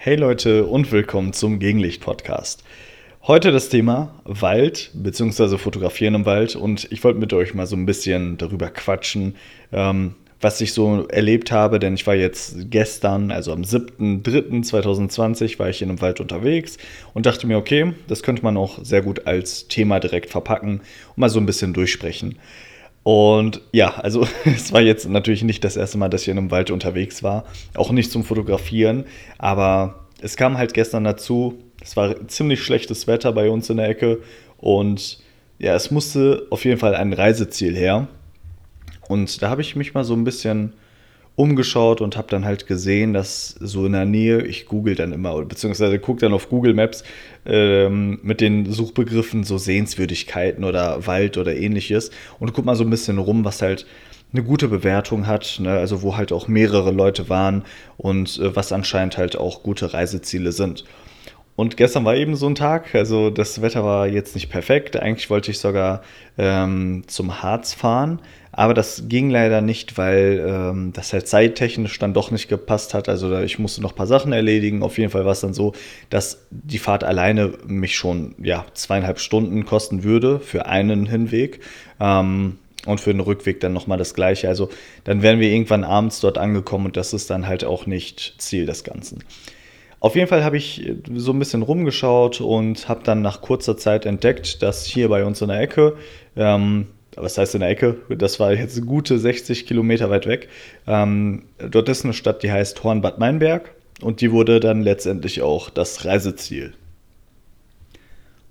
Hey Leute und willkommen zum Gegenlicht-Podcast. Heute das Thema Wald bzw. Fotografieren im Wald und ich wollte mit euch mal so ein bisschen darüber quatschen, ähm, was ich so erlebt habe, denn ich war jetzt gestern, also am 7.3.2020, war ich in einem Wald unterwegs und dachte mir, okay, das könnte man auch sehr gut als Thema direkt verpacken und mal so ein bisschen durchsprechen. Und ja, also es war jetzt natürlich nicht das erste Mal, dass ich in einem Wald unterwegs war, auch nicht zum Fotografieren, aber es kam halt gestern dazu, es war ziemlich schlechtes Wetter bei uns in der Ecke. Und ja, es musste auf jeden Fall ein Reiseziel her. Und da habe ich mich mal so ein bisschen umgeschaut und habe dann halt gesehen, dass so in der Nähe, ich google dann immer, beziehungsweise gucke dann auf Google Maps ähm, mit den Suchbegriffen so Sehenswürdigkeiten oder Wald oder ähnliches und guck mal so ein bisschen rum, was halt eine gute Bewertung hat, ne? also wo halt auch mehrere Leute waren und äh, was anscheinend halt auch gute Reiseziele sind. Und gestern war eben so ein Tag, also das Wetter war jetzt nicht perfekt. Eigentlich wollte ich sogar ähm, zum Harz fahren, aber das ging leider nicht, weil ähm, das halt zeittechnisch dann doch nicht gepasst hat. Also ich musste noch ein paar Sachen erledigen. Auf jeden Fall war es dann so, dass die Fahrt alleine mich schon ja, zweieinhalb Stunden kosten würde für einen Hinweg. Ähm, und für den Rückweg dann nochmal das gleiche. Also dann wären wir irgendwann abends dort angekommen und das ist dann halt auch nicht Ziel des Ganzen. Auf jeden Fall habe ich so ein bisschen rumgeschaut und habe dann nach kurzer Zeit entdeckt, dass hier bei uns in der Ecke, ähm, was heißt in der Ecke, das war jetzt gute 60 Kilometer weit weg, ähm, dort ist eine Stadt, die heißt Hornbad Meinberg und die wurde dann letztendlich auch das Reiseziel.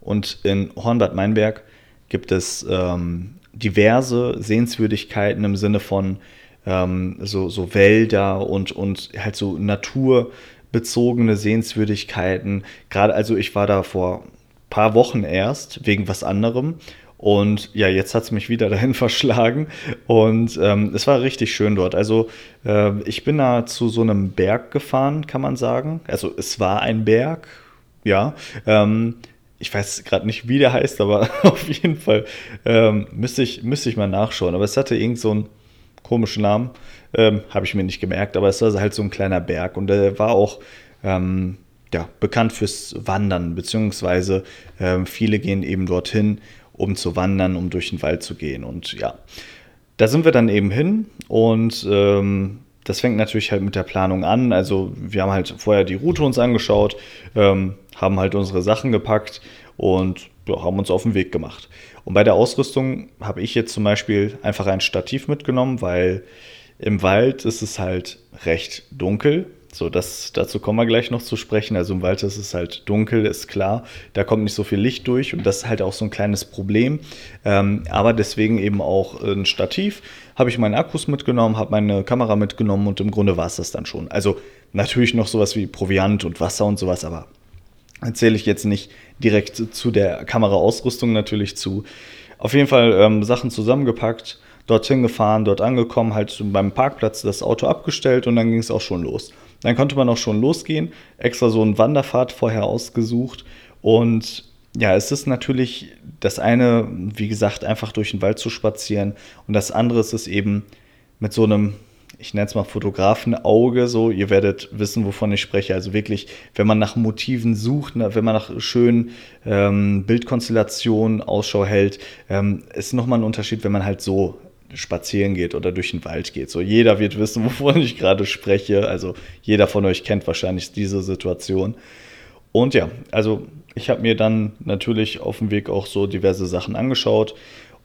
Und in Hornbad Meinberg gibt es ähm, diverse Sehenswürdigkeiten im Sinne von ähm, so, so Wälder und, und halt so Natur bezogene Sehenswürdigkeiten. Gerade, also ich war da vor paar Wochen erst wegen was anderem. Und ja, jetzt hat es mich wieder dahin verschlagen. Und ähm, es war richtig schön dort. Also äh, ich bin da zu so einem Berg gefahren, kann man sagen. Also es war ein Berg, ja. Ähm, ich weiß gerade nicht, wie der heißt, aber auf jeden Fall ähm, müsste, ich, müsste ich mal nachschauen. Aber es hatte irgend so einen komischen Namen. Ähm, Habe ich mir nicht gemerkt, aber es war halt so ein kleiner Berg und der war auch ähm, ja, bekannt fürs Wandern, beziehungsweise ähm, viele gehen eben dorthin, um zu wandern, um durch den Wald zu gehen. Und ja, da sind wir dann eben hin und ähm, das fängt natürlich halt mit der Planung an. Also wir haben halt vorher die Route uns angeschaut, ähm, haben halt unsere Sachen gepackt und ja, haben uns auf den Weg gemacht. Und bei der Ausrüstung habe ich jetzt zum Beispiel einfach ein Stativ mitgenommen, weil im Wald ist es halt recht dunkel. So, das, dazu kommen wir gleich noch zu sprechen. Also im Wald ist es halt dunkel, ist klar. Da kommt nicht so viel Licht durch und das ist halt auch so ein kleines Problem. Ähm, aber deswegen eben auch ein Stativ. Habe ich meinen Akkus mitgenommen, habe meine Kamera mitgenommen und im Grunde war es das dann schon. Also natürlich noch sowas wie Proviant und Wasser und sowas, aber erzähle ich jetzt nicht direkt zu der Kameraausrüstung natürlich zu. Auf jeden Fall ähm, Sachen zusammengepackt dorthin gefahren, dort angekommen, halt beim Parkplatz das Auto abgestellt und dann ging es auch schon los. Dann konnte man auch schon losgehen, extra so einen Wanderpfad vorher ausgesucht. Und ja, es ist natürlich das eine, wie gesagt, einfach durch den Wald zu spazieren. Und das andere ist es eben mit so einem ich nenne es mal Fotografenauge, so, ihr werdet wissen, wovon ich spreche. Also wirklich, wenn man nach Motiven sucht, wenn man nach schönen ähm, Bildkonstellationen Ausschau hält, ähm, ist nochmal ein Unterschied, wenn man halt so spazieren geht oder durch den Wald geht. So jeder wird wissen, wovon ich gerade spreche. Also jeder von euch kennt wahrscheinlich diese Situation. Und ja, also ich habe mir dann natürlich auf dem Weg auch so diverse Sachen angeschaut.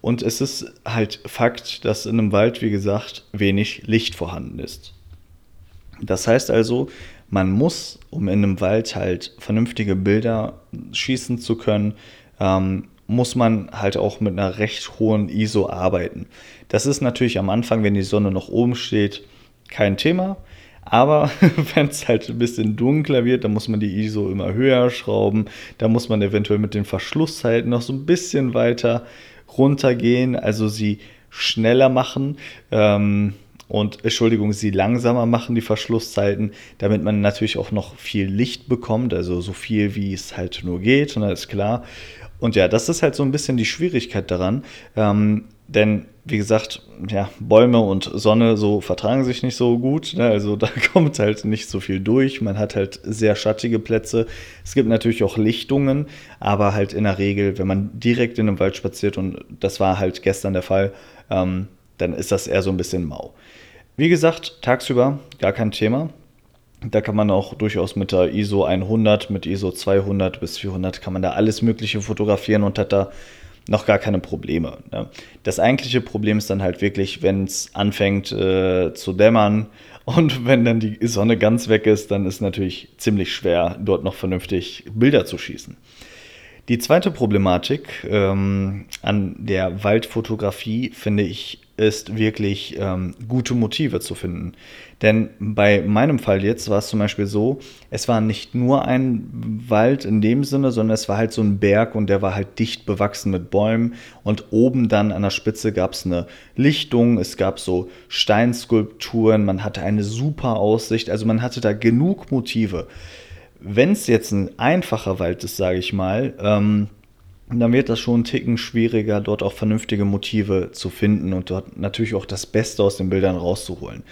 Und es ist halt Fakt, dass in einem Wald, wie gesagt, wenig Licht vorhanden ist. Das heißt also, man muss, um in einem Wald halt vernünftige Bilder schießen zu können, ähm, muss man halt auch mit einer recht hohen ISO arbeiten. Das ist natürlich am Anfang, wenn die Sonne noch oben steht, kein Thema. Aber wenn es halt ein bisschen dunkler wird, dann muss man die ISO immer höher schrauben. Da muss man eventuell mit den Verschlusszeiten noch so ein bisschen weiter runtergehen, also sie schneller machen. Ähm, und Entschuldigung, sie langsamer machen, die Verschlusszeiten, damit man natürlich auch noch viel Licht bekommt, also so viel wie es halt nur geht, und ist klar. Und ja, das ist halt so ein bisschen die Schwierigkeit daran. Ähm, denn wie gesagt, ja, Bäume und Sonne so vertragen sich nicht so gut. Ne? Also da kommt halt nicht so viel durch. Man hat halt sehr schattige Plätze. Es gibt natürlich auch Lichtungen, aber halt in der Regel, wenn man direkt in den Wald spaziert, und das war halt gestern der Fall, ähm, dann ist das eher so ein bisschen mau. Wie gesagt, tagsüber gar kein Thema. Da kann man auch durchaus mit der ISO 100, mit ISO 200 bis 400 kann man da alles Mögliche fotografieren und hat da noch gar keine Probleme. Ne? Das eigentliche Problem ist dann halt wirklich, wenn es anfängt äh, zu dämmern und wenn dann die Sonne ganz weg ist, dann ist natürlich ziemlich schwer, dort noch vernünftig Bilder zu schießen. Die zweite Problematik ähm, an der Waldfotografie, finde ich, ist wirklich ähm, gute Motive zu finden. Denn bei meinem Fall jetzt war es zum Beispiel so, es war nicht nur ein Wald in dem Sinne, sondern es war halt so ein Berg und der war halt dicht bewachsen mit Bäumen und oben dann an der Spitze gab es eine Lichtung, es gab so Steinskulpturen, man hatte eine super Aussicht, also man hatte da genug Motive. Wenn es jetzt ein einfacher Wald ist, sage ich mal, ähm, dann wird das schon ein Ticken schwieriger, dort auch vernünftige Motive zu finden und dort natürlich auch das Beste aus den Bildern rauszuholen.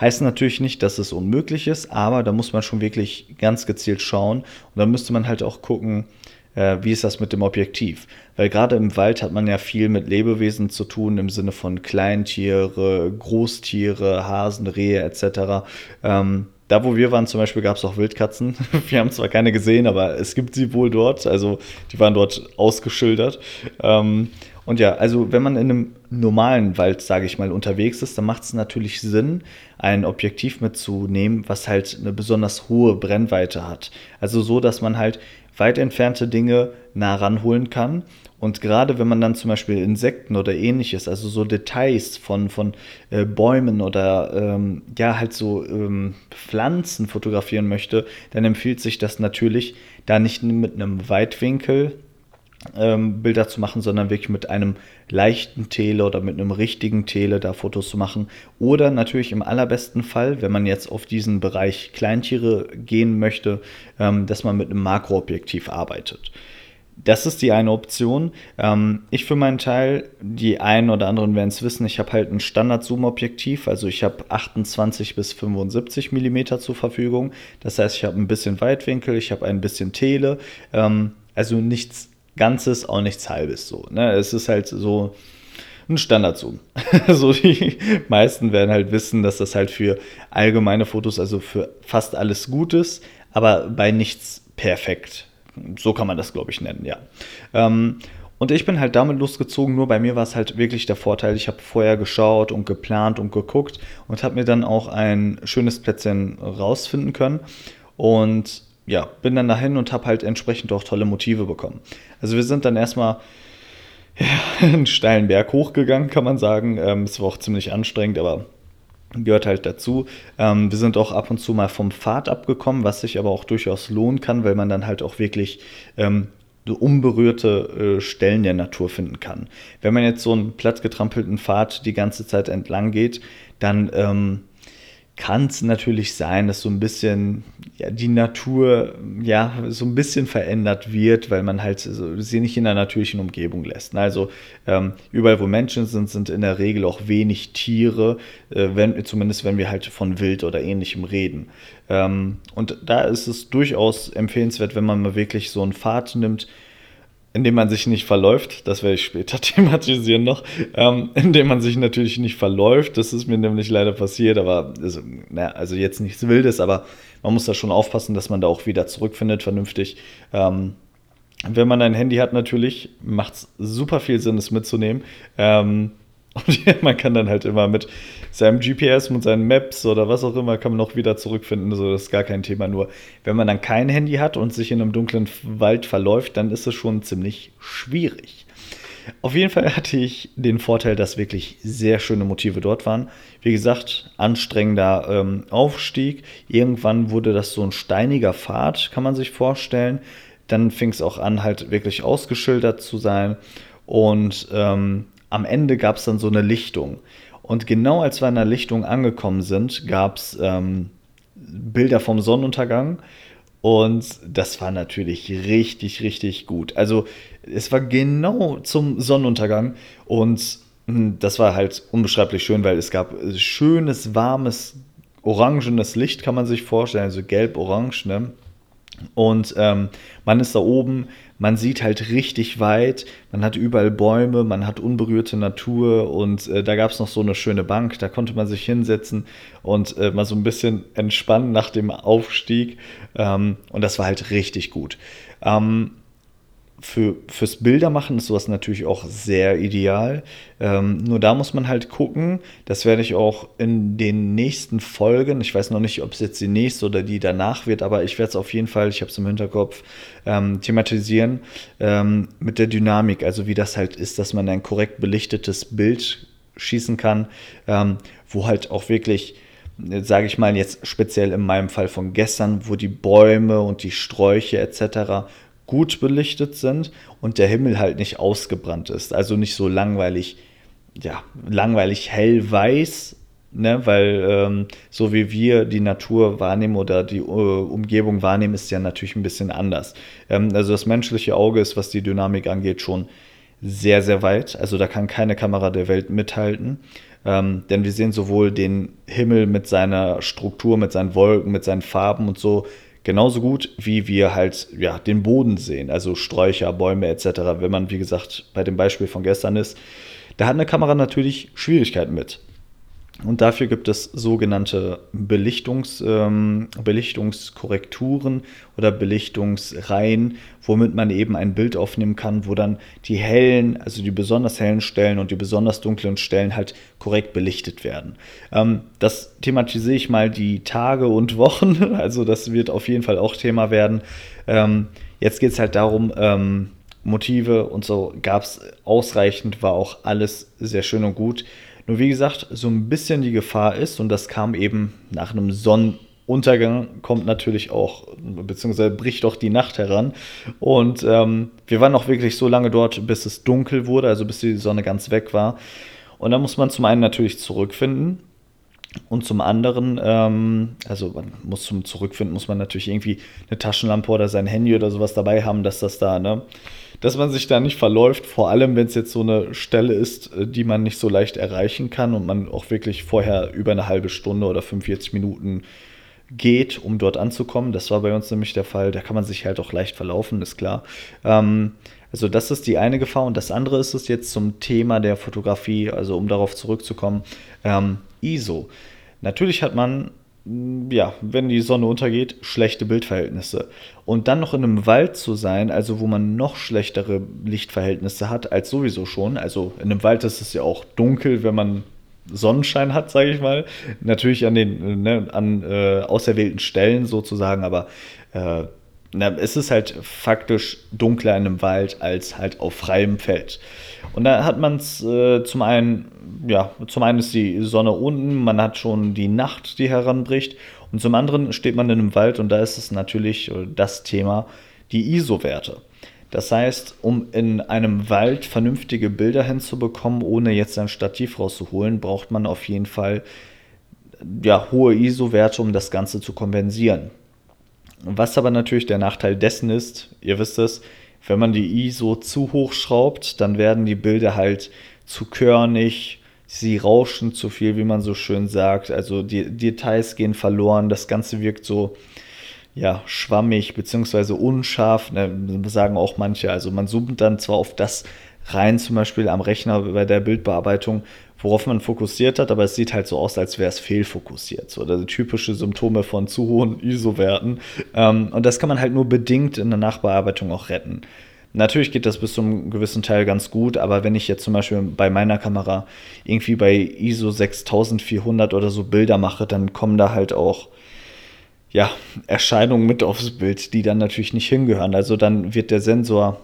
Heißt natürlich nicht, dass es unmöglich ist, aber da muss man schon wirklich ganz gezielt schauen und da müsste man halt auch gucken, äh, wie ist das mit dem Objektiv? Weil gerade im Wald hat man ja viel mit Lebewesen zu tun im Sinne von Kleintiere, Großtiere, Hasen, Rehe etc. Ähm, da, wo wir waren, zum Beispiel, gab es auch Wildkatzen. Wir haben zwar keine gesehen, aber es gibt sie wohl dort. Also die waren dort ausgeschildert. Ähm, und ja, also wenn man in einem normalen Wald, sage ich mal, unterwegs ist, dann macht es natürlich Sinn, ein Objektiv mitzunehmen, was halt eine besonders hohe Brennweite hat. Also so, dass man halt weit entfernte Dinge nah ranholen kann und gerade wenn man dann zum Beispiel Insekten oder ähnliches, also so Details von, von äh, Bäumen oder ähm, ja, halt so ähm, Pflanzen fotografieren möchte, dann empfiehlt sich das natürlich, da nicht mit einem Weitwinkel ähm, Bilder zu machen, sondern wirklich mit einem leichten Tele oder mit einem richtigen Tele da Fotos zu machen. Oder natürlich im allerbesten Fall, wenn man jetzt auf diesen Bereich Kleintiere gehen möchte, ähm, dass man mit einem Makroobjektiv arbeitet. Das ist die eine Option. Ähm, ich für meinen Teil, die einen oder anderen werden es wissen, ich habe halt ein Standard-Zoom-Objektiv, also ich habe 28 bis 75 mm zur Verfügung. Das heißt, ich habe ein bisschen Weitwinkel, ich habe ein bisschen Tele, ähm, also nichts Ganzes, auch nichts Halbes so. Ne? Es ist halt so ein Standard-Zoom. so die meisten werden halt wissen, dass das halt für allgemeine Fotos, also für fast alles gut ist, aber bei nichts perfekt so kann man das, glaube ich, nennen, ja. Ähm, und ich bin halt damit losgezogen, nur bei mir war es halt wirklich der Vorteil, ich habe vorher geschaut und geplant und geguckt und habe mir dann auch ein schönes Plätzchen rausfinden können. Und ja, bin dann dahin und habe halt entsprechend auch tolle Motive bekommen. Also wir sind dann erstmal ja, einen steilen Berg hochgegangen, kann man sagen. Ähm, es war auch ziemlich anstrengend, aber gehört halt dazu. Ähm, wir sind auch ab und zu mal vom Pfad abgekommen, was sich aber auch durchaus lohnen kann, weil man dann halt auch wirklich ähm, unberührte äh, Stellen der Natur finden kann. Wenn man jetzt so einen plattgetrampelten Pfad die ganze Zeit entlang geht, dann ähm, kann es natürlich sein, dass so ein bisschen ja, die Natur ja so ein bisschen verändert wird, weil man halt so, sie nicht in der natürlichen Umgebung lässt. Also ähm, überall, wo Menschen sind, sind in der Regel auch wenig Tiere, äh, wenn, zumindest wenn wir halt von Wild oder ähnlichem reden. Ähm, und da ist es durchaus empfehlenswert, wenn man mal wirklich so einen Pfad nimmt, indem man sich nicht verläuft, das werde ich später thematisieren noch, ähm, indem man sich natürlich nicht verläuft, das ist mir nämlich leider passiert, aber also, na, also jetzt nichts Wildes, aber man muss da schon aufpassen, dass man da auch wieder zurückfindet, vernünftig. Ähm, wenn man ein Handy hat, natürlich, macht es super viel Sinn, es mitzunehmen. Ähm, und man kann dann halt immer mit seinem GPS, mit seinen Maps oder was auch immer, kann man noch wieder zurückfinden. So, das ist gar kein Thema. Nur, wenn man dann kein Handy hat und sich in einem dunklen Wald verläuft, dann ist es schon ziemlich schwierig. Auf jeden Fall hatte ich den Vorteil, dass wirklich sehr schöne Motive dort waren. Wie gesagt, anstrengender ähm, Aufstieg. Irgendwann wurde das so ein steiniger Pfad, kann man sich vorstellen. Dann fing es auch an, halt wirklich ausgeschildert zu sein. Und ähm, am Ende gab es dann so eine Lichtung. Und genau als wir an der Lichtung angekommen sind, gab es ähm, Bilder vom Sonnenuntergang. Und das war natürlich richtig, richtig gut. Also es war genau zum Sonnenuntergang. Und hm, das war halt unbeschreiblich schön, weil es gab schönes, warmes, orangenes Licht, kann man sich vorstellen, also gelb-orange, ne? Und ähm, man ist da oben, man sieht halt richtig weit, man hat überall Bäume, man hat unberührte Natur und äh, da gab es noch so eine schöne Bank, da konnte man sich hinsetzen und äh, mal so ein bisschen entspannen nach dem Aufstieg. Ähm, und das war halt richtig gut. Ähm, für, fürs Bildermachen ist sowas natürlich auch sehr ideal. Ähm, nur da muss man halt gucken, das werde ich auch in den nächsten Folgen, ich weiß noch nicht, ob es jetzt die nächste oder die danach wird, aber ich werde es auf jeden Fall, ich habe es im Hinterkopf, ähm, thematisieren ähm, mit der Dynamik, also wie das halt ist, dass man ein korrekt belichtetes Bild schießen kann, ähm, wo halt auch wirklich sage ich mal jetzt speziell in meinem Fall von gestern, wo die Bäume und die Sträuche etc gut belichtet sind und der Himmel halt nicht ausgebrannt ist. Also nicht so langweilig, ja, langweilig hell-weiß, ne? weil ähm, so wie wir die Natur wahrnehmen oder die äh, Umgebung wahrnehmen, ist ja natürlich ein bisschen anders. Ähm, also das menschliche Auge ist, was die Dynamik angeht, schon sehr, sehr weit. Also da kann keine Kamera der Welt mithalten. Ähm, denn wir sehen sowohl den Himmel mit seiner Struktur, mit seinen Wolken, mit seinen Farben und so Genauso gut, wie wir halt ja, den Boden sehen, also Sträucher, Bäume etc. Wenn man, wie gesagt, bei dem Beispiel von gestern ist, da hat eine Kamera natürlich Schwierigkeiten mit. Und dafür gibt es sogenannte Belichtungs, ähm, Belichtungskorrekturen oder Belichtungsreihen, womit man eben ein Bild aufnehmen kann, wo dann die hellen, also die besonders hellen Stellen und die besonders dunklen Stellen halt korrekt belichtet werden. Ähm, das thematisiere ich mal die Tage und Wochen, also das wird auf jeden Fall auch Thema werden. Ähm, jetzt geht es halt darum, ähm, Motive und so gab es ausreichend, war auch alles sehr schön und gut. Nur wie gesagt, so ein bisschen die Gefahr ist, und das kam eben nach einem Sonnenuntergang, kommt natürlich auch, beziehungsweise bricht auch die Nacht heran. Und ähm, wir waren auch wirklich so lange dort, bis es dunkel wurde, also bis die Sonne ganz weg war. Und da muss man zum einen natürlich zurückfinden. Und zum anderen, ähm, also man muss zum Zurückfinden, muss man natürlich irgendwie eine Taschenlampe oder sein Handy oder sowas dabei haben, dass das da, ne, dass man sich da nicht verläuft, vor allem wenn es jetzt so eine Stelle ist, äh, die man nicht so leicht erreichen kann und man auch wirklich vorher über eine halbe Stunde oder 45 Minuten geht, um dort anzukommen. Das war bei uns nämlich der Fall. Da kann man sich halt auch leicht verlaufen, ist klar. Ähm, also das ist die eine Gefahr und das andere ist es jetzt zum Thema der Fotografie, also um darauf zurückzukommen, ähm, ISO. Natürlich hat man ja, wenn die Sonne untergeht, schlechte Bildverhältnisse. Und dann noch in einem Wald zu sein, also wo man noch schlechtere Lichtverhältnisse hat als sowieso schon. Also in einem Wald ist es ja auch dunkel, wenn man Sonnenschein hat, sage ich mal. Natürlich an den ne, an äh, auserwählten Stellen sozusagen, aber äh, na, es ist halt faktisch dunkler in einem Wald als halt auf freiem Feld. Und da hat man es äh, zum einen, ja, zum einen ist die Sonne unten, man hat schon die Nacht, die heranbricht. Und zum anderen steht man in einem Wald und da ist es natürlich äh, das Thema, die ISO-Werte. Das heißt, um in einem Wald vernünftige Bilder hinzubekommen, ohne jetzt ein Stativ rauszuholen, braucht man auf jeden Fall ja, hohe ISO-Werte, um das Ganze zu kompensieren. Was aber natürlich der Nachteil dessen ist, ihr wisst es, wenn man die ISO zu hoch schraubt, dann werden die Bilder halt zu körnig, sie rauschen zu viel, wie man so schön sagt. Also die Details gehen verloren, das Ganze wirkt so ja, schwammig bzw. unscharf, ne, sagen auch manche. Also man zoomt dann zwar auf das rein, zum Beispiel am Rechner bei der Bildbearbeitung, worauf man fokussiert hat, aber es sieht halt so aus, als wäre es fehlfokussiert. So, sind typische Symptome von zu hohen ISO-Werten. Ähm, und das kann man halt nur bedingt in der Nachbearbeitung auch retten. Natürlich geht das bis zu einem gewissen Teil ganz gut, aber wenn ich jetzt zum Beispiel bei meiner Kamera irgendwie bei ISO 6400 oder so Bilder mache, dann kommen da halt auch ja, Erscheinungen mit aufs Bild, die dann natürlich nicht hingehören. Also dann wird der Sensor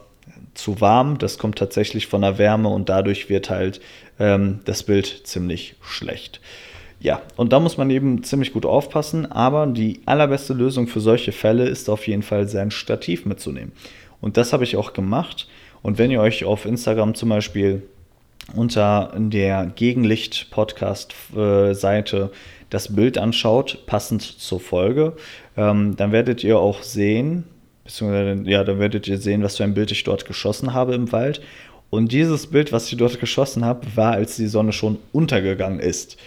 zu warm. Das kommt tatsächlich von der Wärme und dadurch wird halt ähm, das Bild ziemlich schlecht. Ja, und da muss man eben ziemlich gut aufpassen, aber die allerbeste Lösung für solche Fälle ist auf jeden Fall sein Stativ mitzunehmen. Und das habe ich auch gemacht. Und wenn ihr euch auf Instagram zum Beispiel unter der Gegenlicht-Podcast-Seite das Bild anschaut, passend zur Folge, ähm, dann werdet ihr auch sehen, beziehungsweise ja, dann werdet ihr sehen, was für ein Bild ich dort geschossen habe im Wald. Und dieses Bild, was ich dort geschossen habe, war, als die Sonne schon untergegangen ist.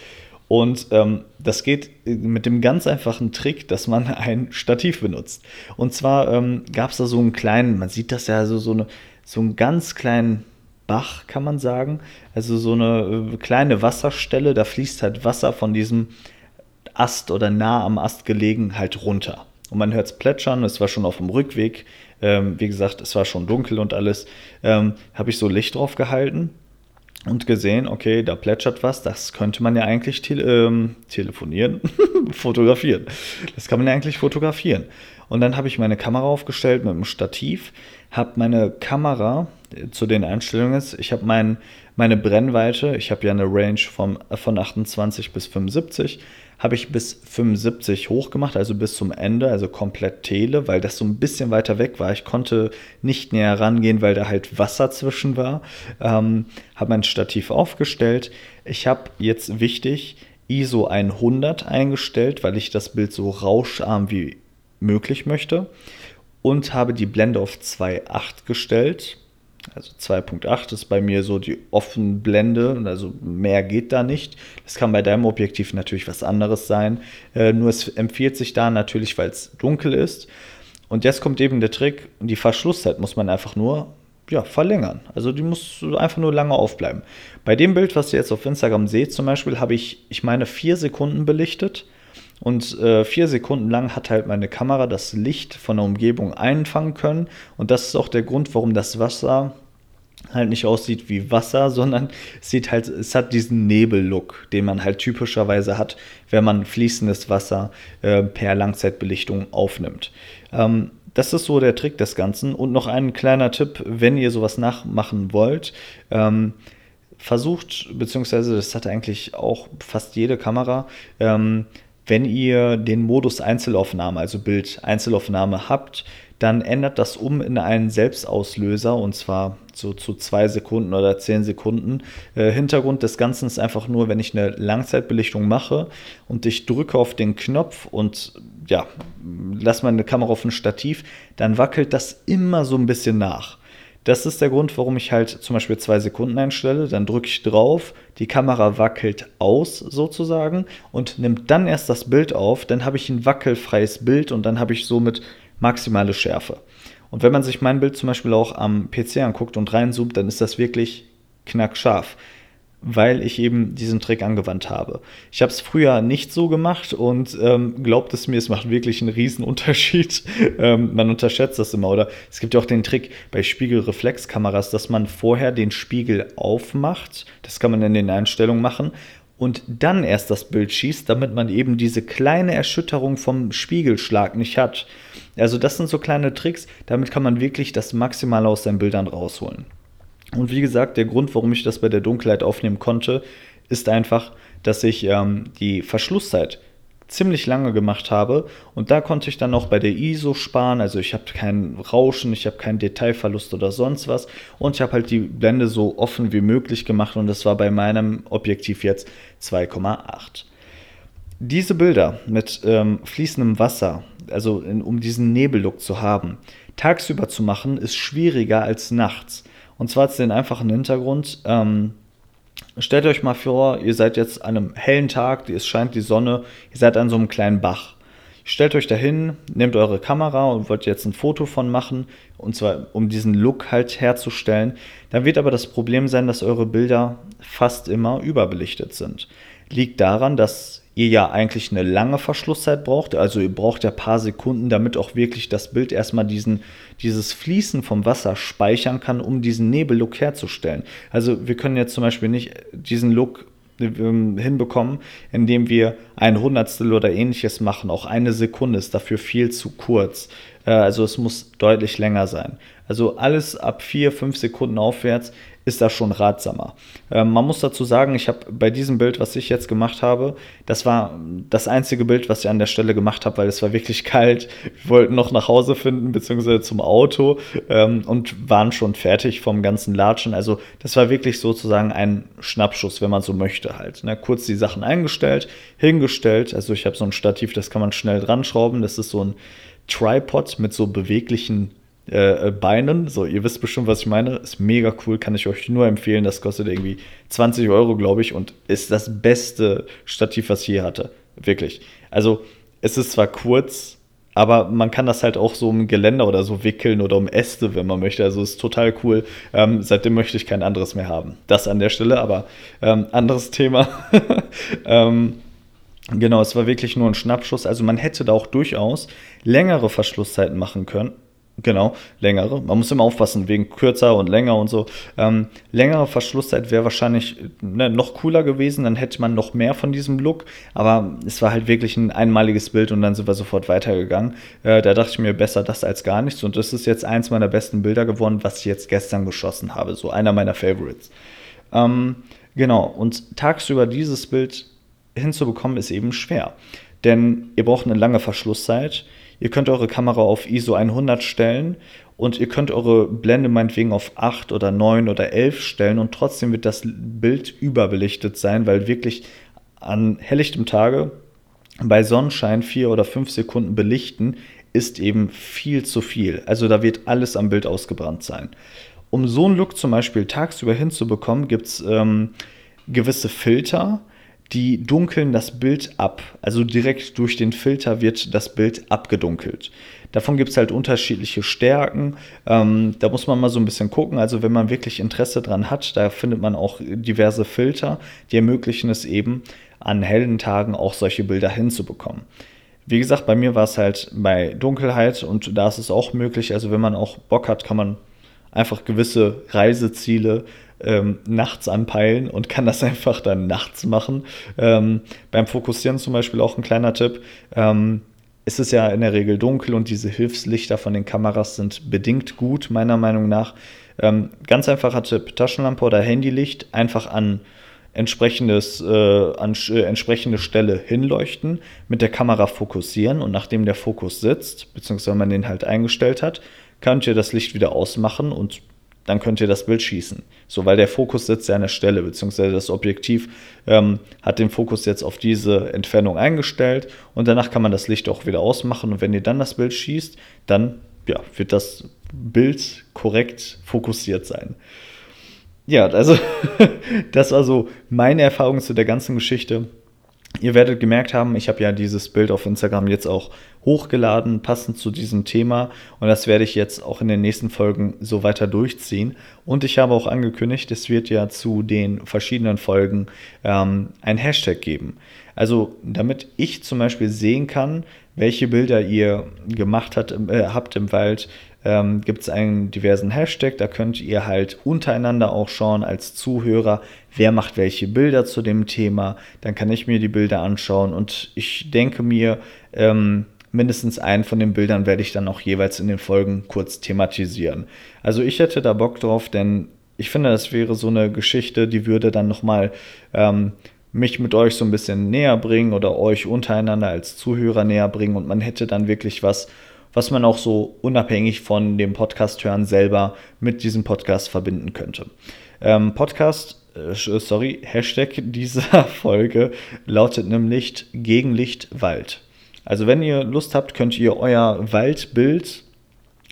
Und ähm, das geht mit dem ganz einfachen Trick, dass man ein Stativ benutzt. Und zwar ähm, gab es da so einen kleinen, man sieht das ja so, so, eine, so einen ganz kleinen Bach, kann man sagen. Also so eine äh, kleine Wasserstelle, da fließt halt Wasser von diesem Ast oder nah am Ast gelegen halt runter. Und man hört es plätschern, es war schon auf dem Rückweg. Ähm, wie gesagt, es war schon dunkel und alles. Ähm, Habe ich so Licht drauf gehalten und gesehen, okay, da plätschert was, das könnte man ja eigentlich te ähm, telefonieren, fotografieren. Das kann man ja eigentlich fotografieren. Und dann habe ich meine Kamera aufgestellt mit einem Stativ, habe meine Kamera äh, zu den Einstellungen ich habe mein, meine Brennweite, ich habe ja eine Range vom, von 28 bis 75, habe ich bis 75 hochgemacht, also bis zum Ende, also komplett Tele, weil das so ein bisschen weiter weg war. Ich konnte nicht näher rangehen, weil da halt Wasser zwischen war. Ähm, habe mein Stativ aufgestellt. Ich habe jetzt wichtig ISO 100 eingestellt, weil ich das Bild so rauscharm wie möglich möchte und habe die Blende auf 2.8 gestellt also 2.8 ist bei mir so die offene Blende, also mehr geht da nicht. Das kann bei deinem Objektiv natürlich was anderes sein. Äh, nur es empfiehlt sich da natürlich, weil es dunkel ist. Und jetzt kommt eben der Trick, die Verschlusszeit muss man einfach nur ja, verlängern. Also die muss einfach nur lange aufbleiben. Bei dem Bild, was ihr jetzt auf Instagram seht, zum Beispiel, habe ich, ich meine, vier Sekunden belichtet. Und äh, vier Sekunden lang hat halt meine Kamera das Licht von der Umgebung einfangen können. Und das ist auch der Grund, warum das Wasser halt nicht aussieht wie Wasser, sondern es sieht halt, es hat diesen Nebellook, den man halt typischerweise hat, wenn man fließendes Wasser äh, per Langzeitbelichtung aufnimmt. Ähm, das ist so der Trick des Ganzen. Und noch ein kleiner Tipp, wenn ihr sowas nachmachen wollt. Ähm, versucht, beziehungsweise das hat eigentlich auch fast jede Kamera, ähm, wenn ihr den Modus Einzelaufnahme, also Bild Einzelaufnahme habt, dann ändert das um in einen Selbstauslöser und zwar so zu zwei Sekunden oder zehn Sekunden. Äh, Hintergrund des Ganzen ist einfach nur, wenn ich eine Langzeitbelichtung mache und ich drücke auf den Knopf und ja, lasse meine Kamera auf ein Stativ, dann wackelt das immer so ein bisschen nach. Das ist der Grund, warum ich halt zum Beispiel zwei Sekunden einstelle. Dann drücke ich drauf, die Kamera wackelt aus sozusagen und nimmt dann erst das Bild auf. Dann habe ich ein wackelfreies Bild und dann habe ich somit maximale Schärfe. Und wenn man sich mein Bild zum Beispiel auch am PC anguckt und reinzoomt, dann ist das wirklich knackscharf weil ich eben diesen Trick angewandt habe. Ich habe es früher nicht so gemacht und ähm, glaubt es mir, es macht wirklich einen riesen Unterschied. ähm, man unterschätzt das immer. Oder es gibt ja auch den Trick bei Spiegelreflexkameras, dass man vorher den Spiegel aufmacht. Das kann man in den Einstellungen machen. Und dann erst das Bild schießt, damit man eben diese kleine Erschütterung vom Spiegelschlag nicht hat. Also das sind so kleine Tricks, damit kann man wirklich das Maximale aus seinen Bildern rausholen. Und wie gesagt, der Grund, warum ich das bei der Dunkelheit aufnehmen konnte, ist einfach, dass ich ähm, die Verschlusszeit ziemlich lange gemacht habe und da konnte ich dann auch bei der ISO sparen, also ich habe kein Rauschen, ich habe keinen Detailverlust oder sonst was und ich habe halt die Blende so offen wie möglich gemacht und das war bei meinem Objektiv jetzt 2,8. Diese Bilder mit ähm, fließendem Wasser, also in, um diesen Nebellook zu haben, tagsüber zu machen, ist schwieriger als nachts. Und zwar hat es den einfachen Hintergrund. Ähm, stellt euch mal vor, ihr seid jetzt an einem hellen Tag, es scheint die Sonne, ihr seid an so einem kleinen Bach. Stellt euch dahin, nehmt eure Kamera und wollt jetzt ein Foto von machen, und zwar um diesen Look halt herzustellen. Dann wird aber das Problem sein, dass eure Bilder fast immer überbelichtet sind. Liegt daran, dass ihr ja eigentlich eine lange Verschlusszeit braucht. Also ihr braucht ja paar Sekunden, damit auch wirklich das Bild erstmal diesen, dieses Fließen vom Wasser speichern kann, um diesen Nebellook herzustellen. Also wir können jetzt zum Beispiel nicht diesen Look ähm, hinbekommen, indem wir ein Hundertstel oder ähnliches machen. Auch eine Sekunde ist dafür viel zu kurz. Äh, also es muss deutlich länger sein. Also alles ab vier, fünf Sekunden aufwärts ist das schon ratsamer. Ähm, man muss dazu sagen, ich habe bei diesem Bild, was ich jetzt gemacht habe, das war das einzige Bild, was ich an der Stelle gemacht habe, weil es war wirklich kalt. Wir wollten noch nach Hause finden, beziehungsweise zum Auto ähm, und waren schon fertig vom ganzen Latschen. Also das war wirklich sozusagen ein Schnappschuss, wenn man so möchte halt. Ne? Kurz die Sachen eingestellt, hingestellt. Also ich habe so ein Stativ, das kann man schnell dran schrauben. Das ist so ein Tripod mit so beweglichen äh, Beinen. So, ihr wisst bestimmt, was ich meine. Ist mega cool, kann ich euch nur empfehlen. Das kostet irgendwie 20 Euro, glaube ich, und ist das beste Stativ, was ich je hatte. Wirklich. Also, es ist zwar kurz, aber man kann das halt auch so um Geländer oder so wickeln oder um Äste, wenn man möchte. Also ist total cool. Ähm, seitdem möchte ich kein anderes mehr haben. Das an der Stelle, aber ähm, anderes Thema. ähm, genau, es war wirklich nur ein Schnappschuss. Also man hätte da auch durchaus längere Verschlusszeiten machen können. Genau, längere. Man muss immer aufpassen, wegen kürzer und länger und so. Ähm, längere Verschlusszeit wäre wahrscheinlich ne, noch cooler gewesen, dann hätte man noch mehr von diesem Look. Aber es war halt wirklich ein einmaliges Bild und dann sind wir sofort weitergegangen. Äh, da dachte ich mir, besser das als gar nichts. Und das ist jetzt eins meiner besten Bilder geworden, was ich jetzt gestern geschossen habe. So einer meiner Favorites. Ähm, genau, und tagsüber dieses Bild hinzubekommen, ist eben schwer. Denn ihr braucht eine lange Verschlusszeit Ihr könnt eure Kamera auf ISO 100 stellen und ihr könnt eure Blende meinetwegen auf 8 oder 9 oder 11 stellen und trotzdem wird das Bild überbelichtet sein, weil wirklich an helllichtem Tage bei Sonnenschein 4 oder 5 Sekunden belichten ist eben viel zu viel. Also da wird alles am Bild ausgebrannt sein. Um so einen Look zum Beispiel tagsüber hinzubekommen, gibt es ähm, gewisse Filter, die dunkeln das Bild ab. Also direkt durch den Filter wird das Bild abgedunkelt. Davon gibt es halt unterschiedliche Stärken. Ähm, da muss man mal so ein bisschen gucken. Also wenn man wirklich Interesse dran hat, da findet man auch diverse Filter, die ermöglichen es eben, an hellen Tagen auch solche Bilder hinzubekommen. Wie gesagt, bei mir war es halt bei Dunkelheit und da ist es auch möglich. Also wenn man auch Bock hat, kann man einfach gewisse Reiseziele ähm, nachts anpeilen und kann das einfach dann nachts machen. Ähm, beim Fokussieren zum Beispiel auch ein kleiner Tipp. Ähm, ist es ja in der Regel dunkel und diese Hilfslichter von den Kameras sind bedingt gut, meiner Meinung nach. Ähm, ganz einfacher Tipp: Taschenlampe oder Handylicht einfach an entsprechendes, äh, an äh, entsprechende Stelle hinleuchten, mit der Kamera fokussieren und nachdem der Fokus sitzt, beziehungsweise man den halt eingestellt hat, könnt ihr das Licht wieder ausmachen und dann könnt ihr das Bild schießen. So, weil der Fokus sitzt ja an der Stelle, beziehungsweise das Objektiv ähm, hat den Fokus jetzt auf diese Entfernung eingestellt und danach kann man das Licht auch wieder ausmachen und wenn ihr dann das Bild schießt, dann ja, wird das Bild korrekt fokussiert sein. Ja, also das war so meine Erfahrung zu der ganzen Geschichte. Ihr werdet gemerkt haben, ich habe ja dieses Bild auf Instagram jetzt auch hochgeladen, passend zu diesem Thema. Und das werde ich jetzt auch in den nächsten Folgen so weiter durchziehen. Und ich habe auch angekündigt, es wird ja zu den verschiedenen Folgen ähm, ein Hashtag geben. Also damit ich zum Beispiel sehen kann, welche Bilder ihr gemacht hat, äh, habt im Wald, ähm, gibt es einen diversen Hashtag. Da könnt ihr halt untereinander auch schauen als Zuhörer, wer macht welche Bilder zu dem Thema. Dann kann ich mir die Bilder anschauen und ich denke mir, ähm, mindestens einen von den Bildern werde ich dann auch jeweils in den Folgen kurz thematisieren. Also ich hätte da Bock drauf, denn ich finde, das wäre so eine Geschichte, die würde dann nochmal ähm, mich mit euch so ein bisschen näher bringen oder euch untereinander als Zuhörer näher bringen und man hätte dann wirklich was, was man auch so unabhängig von dem Podcast hören selber mit diesem Podcast verbinden könnte. Ähm, Podcast, äh, sorry, Hashtag dieser Folge lautet nämlich Gegenlicht Wald. Also wenn ihr Lust habt, könnt ihr euer Waldbild,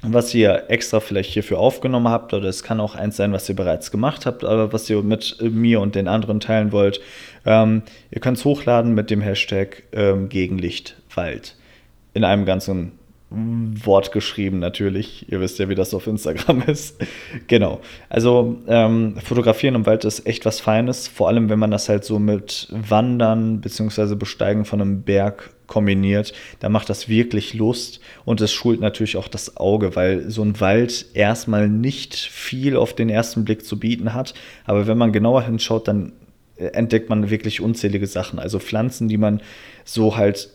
was ihr extra vielleicht hierfür aufgenommen habt, oder es kann auch eins sein, was ihr bereits gemacht habt, aber was ihr mit mir und den anderen teilen wollt, ähm, ihr könnt es hochladen mit dem Hashtag ähm, Gegenlichtwald in einem ganzen Wort geschrieben natürlich. Ihr wisst ja, wie das auf Instagram ist. genau. Also ähm, fotografieren im Wald ist echt was Feines, vor allem wenn man das halt so mit Wandern bzw. Besteigen von einem Berg kombiniert. Da macht das wirklich Lust und es schult natürlich auch das Auge, weil so ein Wald erstmal nicht viel auf den ersten Blick zu bieten hat. Aber wenn man genauer hinschaut, dann entdeckt man wirklich unzählige Sachen. Also Pflanzen, die man so halt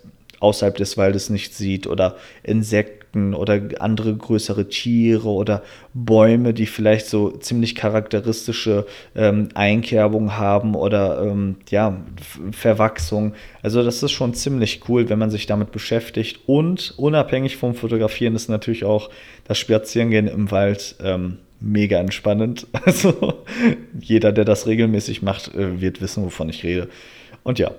außerhalb des Waldes nicht sieht oder Insekten oder andere größere Tiere oder Bäume, die vielleicht so ziemlich charakteristische ähm, Einkerbungen haben oder ähm, ja, Verwachsung. Also das ist schon ziemlich cool, wenn man sich damit beschäftigt und unabhängig vom Fotografieren ist natürlich auch das Spazierengehen im Wald ähm, mega entspannend. Also jeder, der das regelmäßig macht, äh, wird wissen, wovon ich rede. Und ja,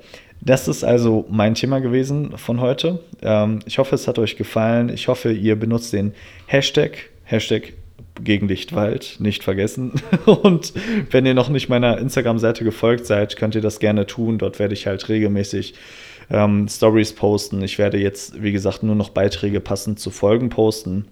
das ist also mein Thema gewesen von heute. Ähm, ich hoffe, es hat euch gefallen. Ich hoffe, ihr benutzt den Hashtag Hashtag Gegenlichtwald nicht vergessen. Und wenn ihr noch nicht meiner Instagram-Seite gefolgt seid, könnt ihr das gerne tun. Dort werde ich halt regelmäßig ähm, Stories posten. Ich werde jetzt, wie gesagt, nur noch Beiträge passend zu Folgen posten.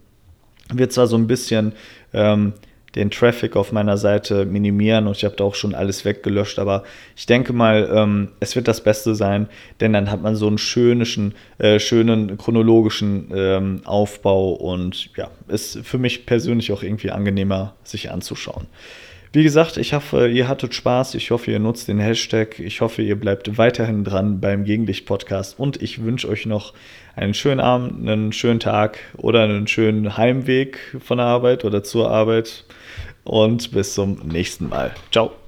Wird zwar so ein bisschen ähm, den Traffic auf meiner Seite minimieren und ich habe da auch schon alles weggelöscht, aber ich denke mal, ähm, es wird das Beste sein, denn dann hat man so einen schönen, äh, schönen chronologischen ähm, Aufbau und ja, ist für mich persönlich auch irgendwie angenehmer, sich anzuschauen. Wie gesagt, ich hoffe, ihr hattet Spaß. Ich hoffe, ihr nutzt den Hashtag. Ich hoffe, ihr bleibt weiterhin dran beim Gegenlicht-Podcast. Und ich wünsche euch noch einen schönen Abend, einen schönen Tag oder einen schönen Heimweg von der Arbeit oder zur Arbeit. Und bis zum nächsten Mal. Ciao.